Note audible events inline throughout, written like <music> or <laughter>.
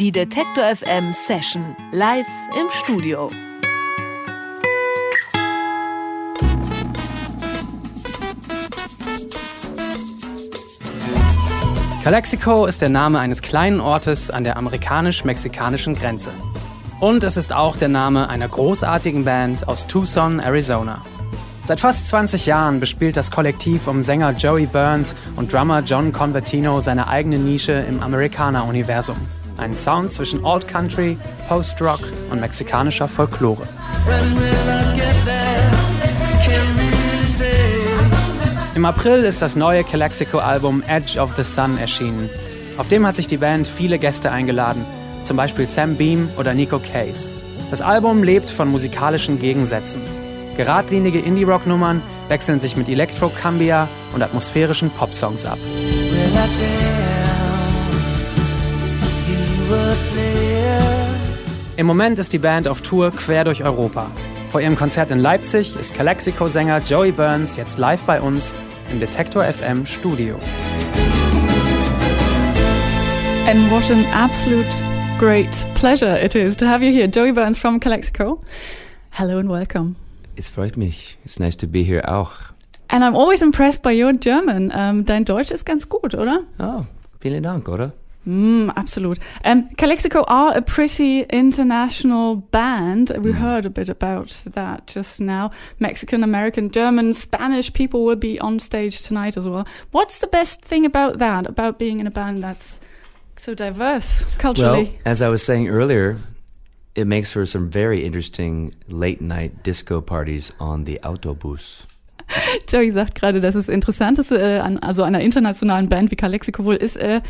Die Detektor FM Session live im Studio. Calexico ist der Name eines kleinen Ortes an der amerikanisch-mexikanischen Grenze. Und es ist auch der Name einer großartigen Band aus Tucson, Arizona. Seit fast 20 Jahren bespielt das Kollektiv um Sänger Joey Burns und Drummer John Convertino seine eigene Nische im Amerikaner-Universum. Ein Sound zwischen Old Country, Post-Rock und mexikanischer Folklore. Im April ist das neue Calexico-Album Edge of the Sun erschienen. Auf dem hat sich die Band viele Gäste eingeladen, zum Beispiel Sam Beam oder Nico Case. Das Album lebt von musikalischen Gegensätzen. Geradlinige Indie-Rock-Nummern wechseln sich mit Elektro-Cambia und atmosphärischen Popsongs ab. Im Moment ist die Band auf Tour quer durch Europa. Vor ihrem Konzert in Leipzig ist Calexico-Sänger Joey Burns jetzt live bei uns im Detektor FM Studio. And what an absolute great pleasure it is to have you here, Joey Burns from Calexico. Hello and welcome. Es freut mich. It's nice to be here auch. And I'm always impressed by your German. Um, dein Deutsch ist ganz gut, oder? Oh, vielen Dank, oder? Mm, absolut. Um, Calexico are a pretty international band. We Mm. heard a bit about that just now. Mexican, American, German, Spanish people will be on stage tonight as well. What's the best thing about that, about being in a band that's so diverse culturally? Well, as I was saying earlier, it makes for some very interesting late night disco parties on the Autobus. <laughs> Joey sagt gerade, dass das Interessanteste äh, an also einer internationalen Band wie Calexico wohl ist äh,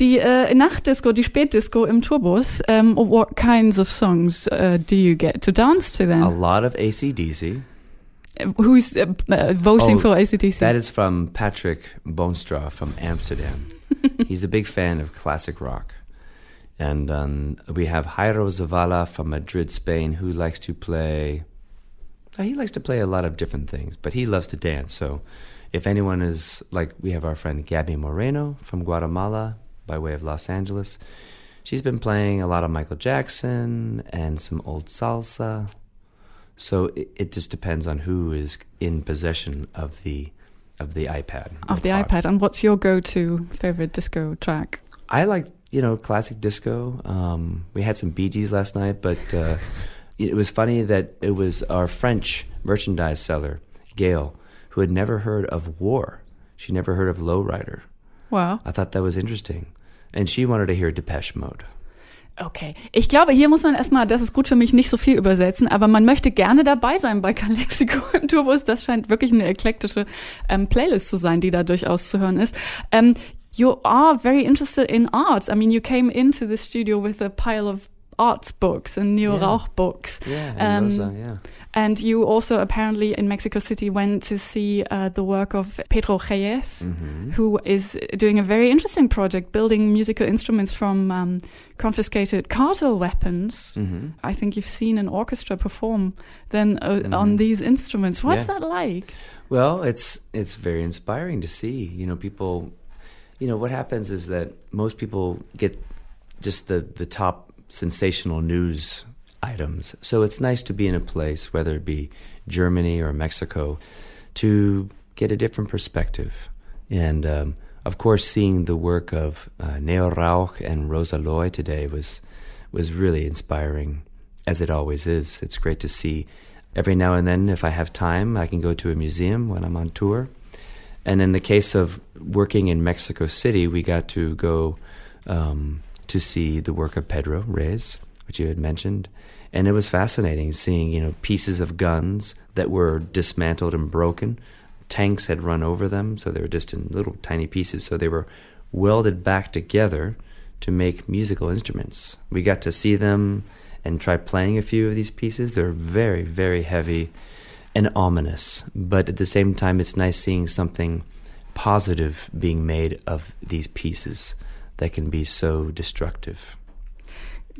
die äh, Nachtdisco, die Spätdisco im Tourbus. Um, what kinds of songs uh, do you get to dance to then? A lot of ACDC. Who's uh, uh, voting Oh, for ACDC? That is from Patrick Boonstra from Amsterdam. <laughs> He's a big fan of classic rock. And um, we have Jairo Zavala from Madrid, Spain, who likes to play. uh, He likes to play a lot of different things, but he loves to dance. So if anyone is like, we have our friend Gaby Moreno from Guatemala by way of Los Angeles. She's been playing a lot of Michael Jackson and some old salsa. So it, it just depends on who is in possession of the of the iPad. of the pod. iPad. And what's your go-to favorite disco track? I like you know classic disco. Um, we had some Bee Gees last night, but uh, it was funny that it was our French merchandise seller Gail who had never heard of War. She never heard of Lowrider. Wow. I thought that was interesting, and she wanted to hear Depeche Mode. Okay. Ich glaube, hier muss man erstmal, das ist gut für mich, nicht so viel übersetzen, aber man möchte gerne dabei sein bei Calexico im Tourbus. Das scheint wirklich eine eklektische ähm, Playlist zu sein, die da durchaus zu hören ist. Ähm, you are very interested in arts. I mean, you came into the studio with a pile of arts books and Neo Yeah. Rauch books. Yeah, Um, and Rosa, yeah. And you also apparently in Mexico City went to see uh, the work of Pedro Reyes, Mhm. who is doing a very interesting project building musical instruments from um, confiscated cartel weapons. Mhm. I think you've seen an orchestra perform then uh, Mhm. on these instruments. What's Yeah. that like? Well, it's it's very inspiring to see. You know, people. You know what happens is that most people get just the the top sensational news items. So it's nice to be in a place, whether it be Germany or Mexico, to get a different perspective. And um, of course, seeing the work of uh, Neo Rauch and Rosa Loy today was was really inspiring, as it always is. It's great to see. Every now and then, if I have time, I can go to a museum when I'm on tour. And in the case of working in Mexico City, we got to go um, to see the work of Pedro Reyes, which you had mentioned, and it was fascinating seeing you know pieces of guns that were dismantled and broken. Tanks had run over them, so they were just in little tiny pieces. So they were welded back together to make musical instruments. We got to see them and try playing a few of these pieces. They're very, very heavy and ominous, but at the same time, it's nice seeing something positive being made of these pieces that can be so destructive.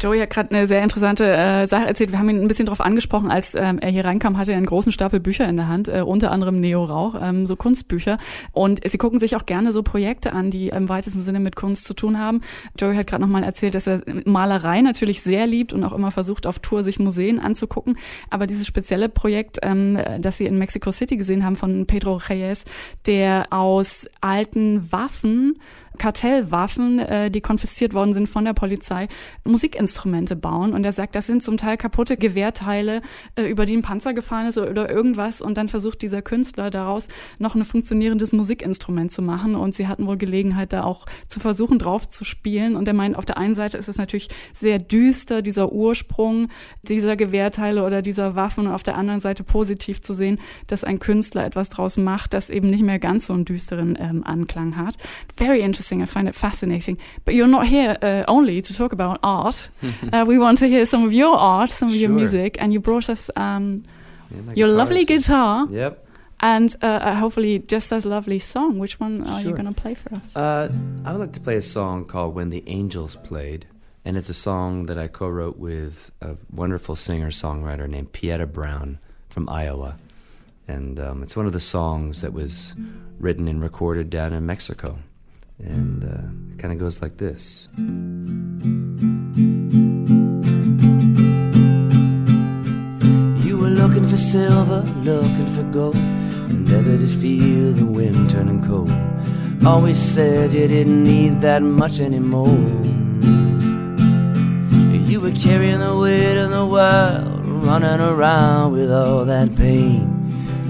Joey hat gerade eine sehr interessante äh, Sache erzählt. Wir haben ihn ein bisschen darauf angesprochen, als ähm, er hier reinkam, hatte er einen großen Stapel Bücher in der Hand, äh, unter anderem Neo Rauch, ähm, so Kunstbücher. Und sie gucken sich auch gerne so Projekte an, die im weitesten Sinne mit Kunst zu tun haben. Joey hat gerade nochmal erzählt, dass er Malerei natürlich sehr liebt und auch immer versucht, auf Tour sich Museen anzugucken. Aber dieses spezielle Projekt, ähm, das sie in Mexico City gesehen haben von Pedro Reyes, der aus alten Waffen Kartellwaffen, äh, die konfisziert worden sind von der Polizei, Musikinstrumente bauen. Und er sagt, das sind zum Teil kaputte Gewehrteile, äh, über die ein Panzer gefahren ist oder irgendwas. Und dann versucht dieser Künstler daraus noch ein funktionierendes Musikinstrument zu machen. Und sie hatten wohl Gelegenheit, da auch zu versuchen, drauf zu spielen. Und er meint, auf der einen Seite ist es natürlich sehr düster, dieser Ursprung dieser Gewehrteile oder dieser Waffen. Und auf der anderen Seite positiv zu sehen, dass ein Künstler etwas draus macht, das eben nicht mehr ganz so einen düsteren ähm, Anklang hat. Very interesting interesting. I find it fascinating. But you're not here uh, only to talk about art. <laughs> uh, we want to hear some of your art, some of sure. your music, and you brought us um, yeah, your lovely guitar. Yep. And uh, uh, hopefully, just as lovely song. Which one are sure. you going to play for us? Uh, I would like to play a song called "When the Angels Played," and it's a song that I co-wrote with a wonderful singer-songwriter named Pieta Brown from Iowa, and um, it's one of the songs that was written and recorded down in Mexico. And uh, it kind of goes like this. You were looking for silver, looking for gold, and never did feel the wind turning cold. Always said you didn't need that much anymore. You were carrying the weight of the world, running around with all that pain.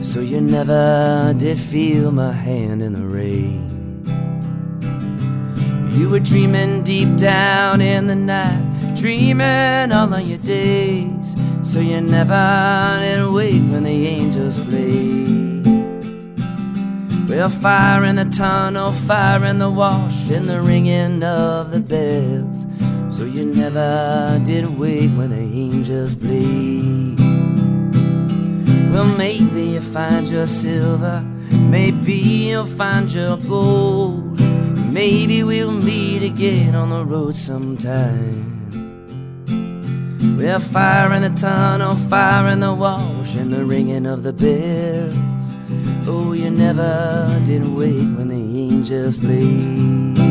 So you never did feel my hand in the rain. You were dreaming deep down in the night, dreaming all of your days. So you never did wake when the angels played. Well, fire in the tunnel, fire in the wash, in the ringing of the bells. So you never did wake when the angels played. Well, maybe you find your silver, maybe you'll find your gold. Maybe we'll meet again on the road sometime. We're fire in the tunnel, fire in the wash, and the ringing of the bells. Oh, you never did wake when the angels played.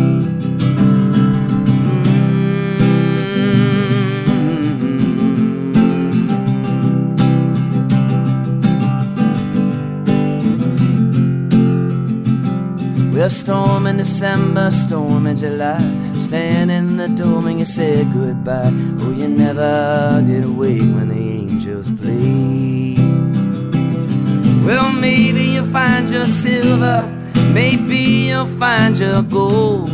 A storm in December, storm in July. Stand in the dome and you said goodbye. Oh, you never did wake when the angels played. Well, maybe you'll find your silver. Maybe you'll find your gold.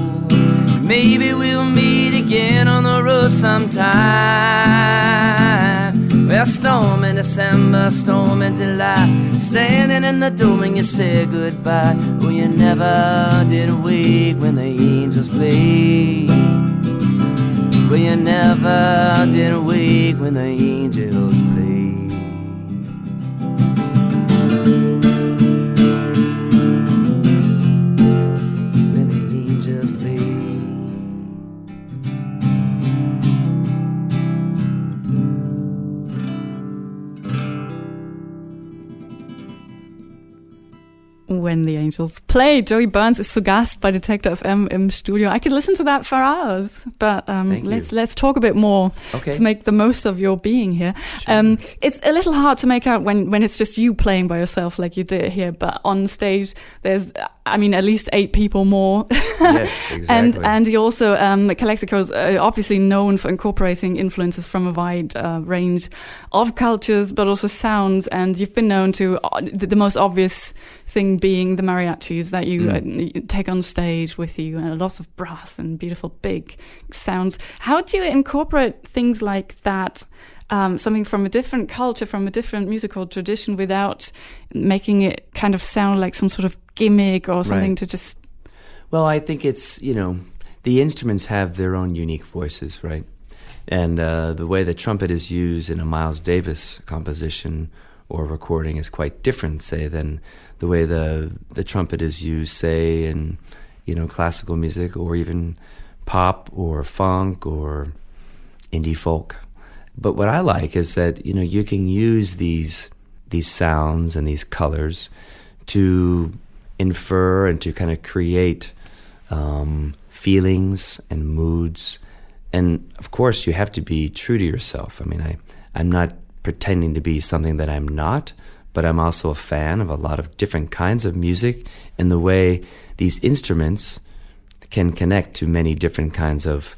Maybe we'll meet again on the road sometime. Well, storm in December, storm in July. Standing in the dome and you say goodbye. Oh, you never did wake when the angels played. Well, you never did wake when the angels played. When the Angels Play. Joey Burns is zu Gast bei Detektor FM im Studio. I could listen to that for hours, but um, let's let's talk a bit more okay. to make the most of your being here. Sure. Um, it's a little hard to make out when when it's just you playing by yourself like you did here, but on stage there's I mean at least eight people more. <laughs> yes, exactly. and and you also um, Calexico is uh, obviously known for incorporating influences from a wide uh, range of cultures, but also sounds, and you've been known to uh, the, the most obvious thing being the mariachis that you, mm. uh, take on stage with you, and lots of brass and beautiful big sounds. How do you incorporate things like that? Um, something from a different culture, from a different musical tradition, without making it kind of sound like some sort of gimmick or something right. to just. Well, I think it's you know the instruments have their own unique voices, right? And uh, the way the trumpet is used in a Miles Davis composition or recording is quite different, say, than the way the the trumpet is used, say, in you know classical music or even pop or funk or indie folk. But what I like is that you know you can use these these sounds and these colors to infer and to kind of create um, feelings and moods. And of course, you have to be true to yourself. I mean, I, I'm not pretending to be something that I'm not, but I'm also a fan of a lot of different kinds of music and the way these instruments can connect to many different kinds of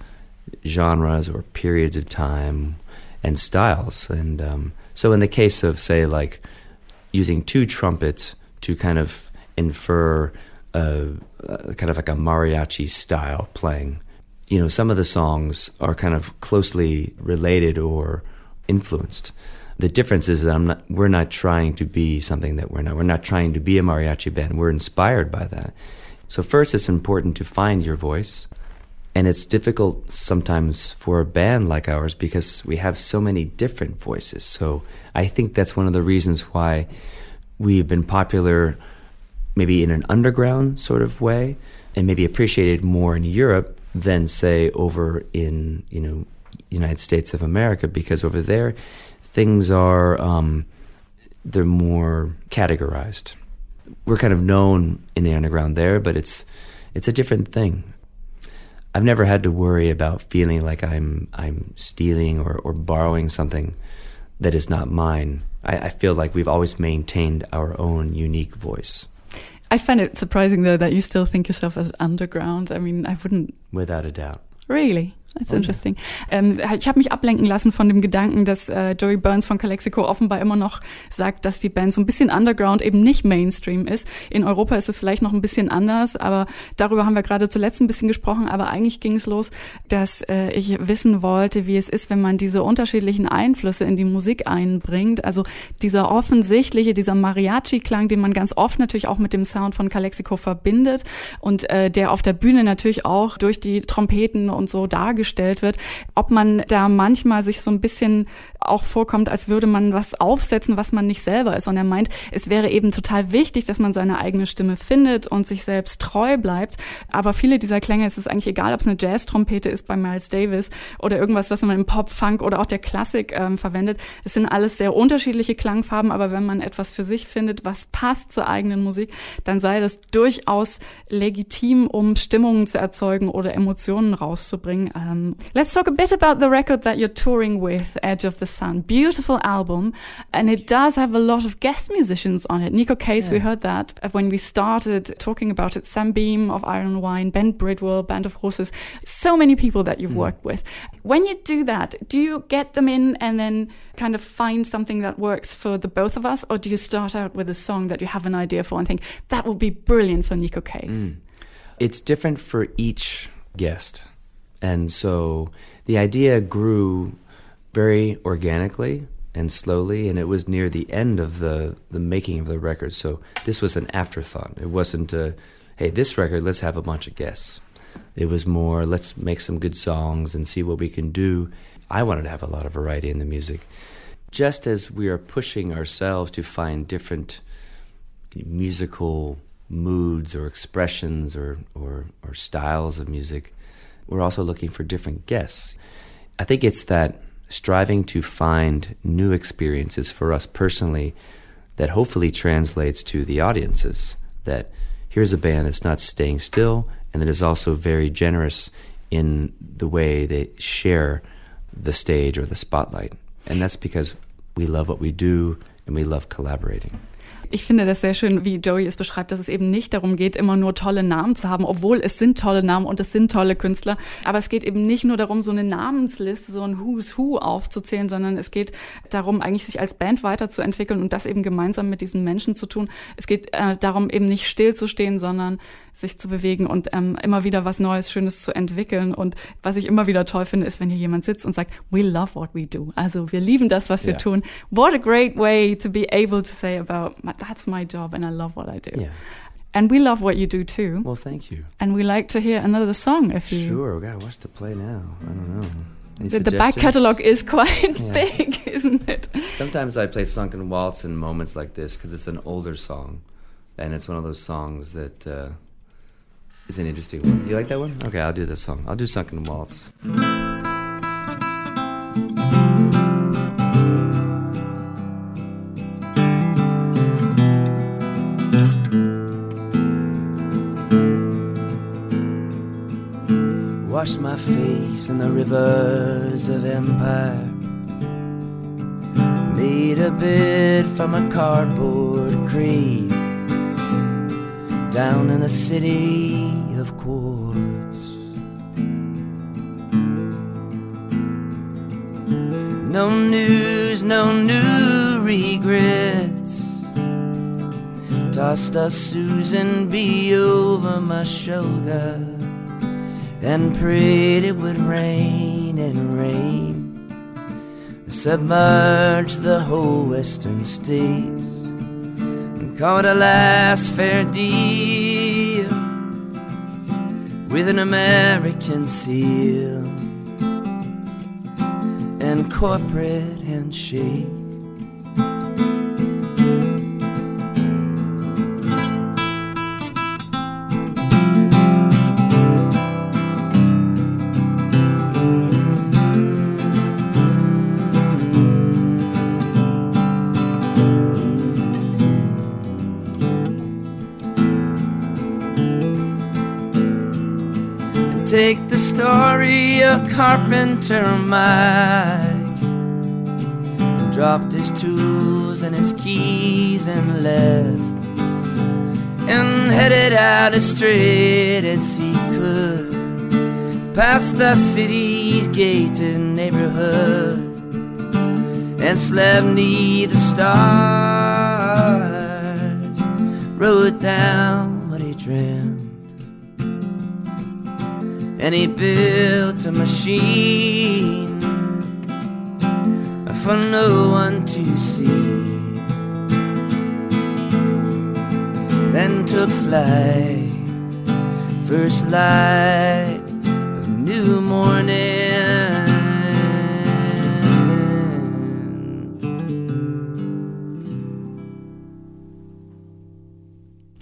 genres or periods of time and styles. And um, so, in the case of, say, like using two trumpets to kind of infer a, a kind of like a mariachi style playing, you know, some of the songs are kind of closely related or influenced. The difference is that I'm not, we're not trying to be something that we're not. We're not trying to be a mariachi band. We're inspired by that. So, first, it's important to find your voice. And it's difficult sometimes for a band like ours because we have so many different voices. So, I think that's one of the reasons why we've been popular maybe in an underground sort of way and maybe appreciated more in Europe than say over in you know United States of America because over there things are um, they're more categorized. We're kind of known in the underground there, but it's it's a different thing. I've never had to worry about feeling like I'm I'm stealing or, or borrowing something that is not mine. I, I feel like we've always maintained our own unique voice. I find it surprising though that you still think yourself as underground. I mean, I wouldn't. Without a doubt. Really? That's okay. interesting. Ähm, ich habe mich ablenken lassen von dem Gedanken, dass äh, Joey Burns von Calexico offenbar immer noch sagt, dass die Band so ein bisschen Underground eben nicht Mainstream ist. In Europa ist es vielleicht noch ein bisschen anders, aber darüber haben wir gerade zuletzt ein bisschen gesprochen. Aber eigentlich ging es los, dass äh, ich wissen wollte, wie es ist, wenn man diese unterschiedlichen Einflüsse in die Musik einbringt. Also dieser offensichtliche, dieser Mariachi-Klang, den man ganz oft natürlich auch mit dem Sound von Calexico verbindet und äh, der auf der Bühne natürlich auch durch die Trompeten und so dargestellt dargestellt wird, ob man da manchmal sich so ein bisschen auch vorkommt, als würde man was aufsetzen, was man nicht selber ist. Und er meint, es wäre eben total wichtig, dass man seine eigene Stimme findet und sich selbst treu bleibt. Aber viele dieser Klänge, es ist eigentlich egal, ob es eine Jazz-Trompete ist bei Miles Davis oder irgendwas, was man im Pop, Funk oder auch der Klassik ähm, verwendet. Es sind alles sehr unterschiedliche Klangfarben, aber wenn man etwas für sich findet, was passt zur eigenen Musik, dann sei das durchaus legitim, um Stimmungen zu erzeugen oder Emotionen rauszubringen. Um, let's talk a bit about the record that you're touring with, Edge of the Sun. Beautiful album, and it does have a lot of guest musicians on it. Neko Case, yeah. we heard that when we started talking about it. Sam Beam of Iron Wine, Ben Bridwell, Band of Horses. So many people that you've mm. worked with. When you do that, do you get them in and then kind of find something that works for the both of us, or do you start out with a song that you have an idea for and think that would be brilliant for Neko Case? Mm. It's different for each guest. And so the idea grew very organically and slowly, and it was near the end of the, the making of the record. So this was an afterthought. It wasn't a, hey, this record, let's have a bunch of guests. It was more, let's make some good songs and see what we can do. I wanted to have a lot of variety in the music. Just as we are pushing ourselves to find different musical moods or expressions or, or, or styles of music, we're also looking for different guests. I think it's that striving to find new experiences for us personally that hopefully translates to the audiences. That here's a band that's not staying still and that is also very generous in the way they share the stage or the spotlight. And that's because we love what we do and we love collaborating. Ich finde das sehr schön, wie Joey es beschreibt, dass es eben nicht darum geht, immer nur tolle Namen zu haben, obwohl es sind tolle Namen und es sind tolle Künstler. Aber es geht eben nicht nur darum, so eine Namensliste, so ein Who's Who aufzuzählen, sondern es geht darum, eigentlich sich als Band weiterzuentwickeln und das eben gemeinsam mit diesen Menschen zu tun. Es geht äh, darum, eben nicht stillzustehen, sondern sich zu bewegen und ähm, immer wieder was Neues, Schönes zu entwickeln. Und was ich immer wieder toll finde, ist, wenn hier jemand sitzt und sagt, we love what we do. Also wir lieben das, was wir yeah. tun. What a great way to be able to say about, that's my job and I love what I do. Yeah. And we love what you do too. Well, thank you. And we like to hear another song if you. Sure. God, what's to play now? I don't know. The, the, back catalogue is quite yeah. big, <laughs> isn't it? Sometimes I play Sunken Waltz in moments like this because it's an older song. And it's one of those songs that uh, is an interesting one. You like that one? Okay, I'll do this song. I'll do Sunken Waltz. Wash my face in the rivers of empire. Made a bed from a cardboard cream down in the city of quartz. No news, no new regrets. Tossed a Susan B over my shoulder and prayed it would rain and rain. Submerge the whole western states it a last fair deal with an American seal and corporate handshake. The story of Carpenter Mike. And dropped his tools and his keys and left. And headed out as straight as he could. Past the city's gated neighborhood. And slept neath the stars. Wrote down what he dreamt and he built a machine for no one to see. Then took flight, first light of new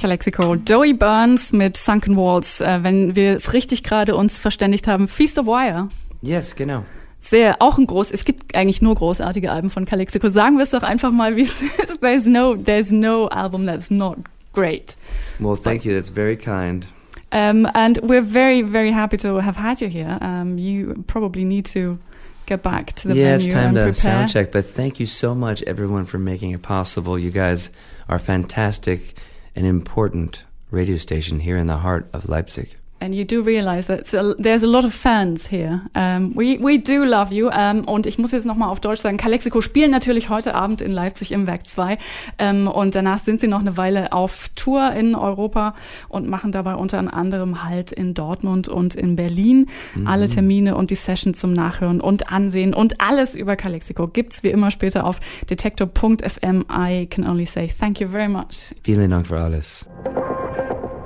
Calexico, Joey Burns mit Sunken Walls, äh, wenn wir es richtig gerade uns verständigt haben, Feast of Wire. Yes, genau. Sehr, auch ein groß, es gibt eigentlich nur großartige Alben von Calexico. Sagen wir es doch einfach mal, wie es ist. There's no, there's no album that's not great. Well, thank you. That's very kind. Um, and we're very, very happy to have had you here. Um, you probably need to get back to the yeah, it's venue time and to sound check. But thank you so much, everyone, for making it possible. You guys are fantastic and important radio station here in the heart of Leipzig. And you do realize that there's a lot of fans here. Um, we, we do love you. Um, und ich muss jetzt nochmal auf Deutsch sagen, Calexico spielen natürlich heute Abend in Leipzig im Werk 2. Um, und danach sind sie noch eine Weile auf Tour in Europa und machen dabei unter anderem halt in Dortmund und in Berlin. Alle Termine und die Session zum Nachhören und Ansehen und alles über Calexico gibt's wie immer später auf detektor.fm. I can only say thank you very much. Vielen Dank für alles.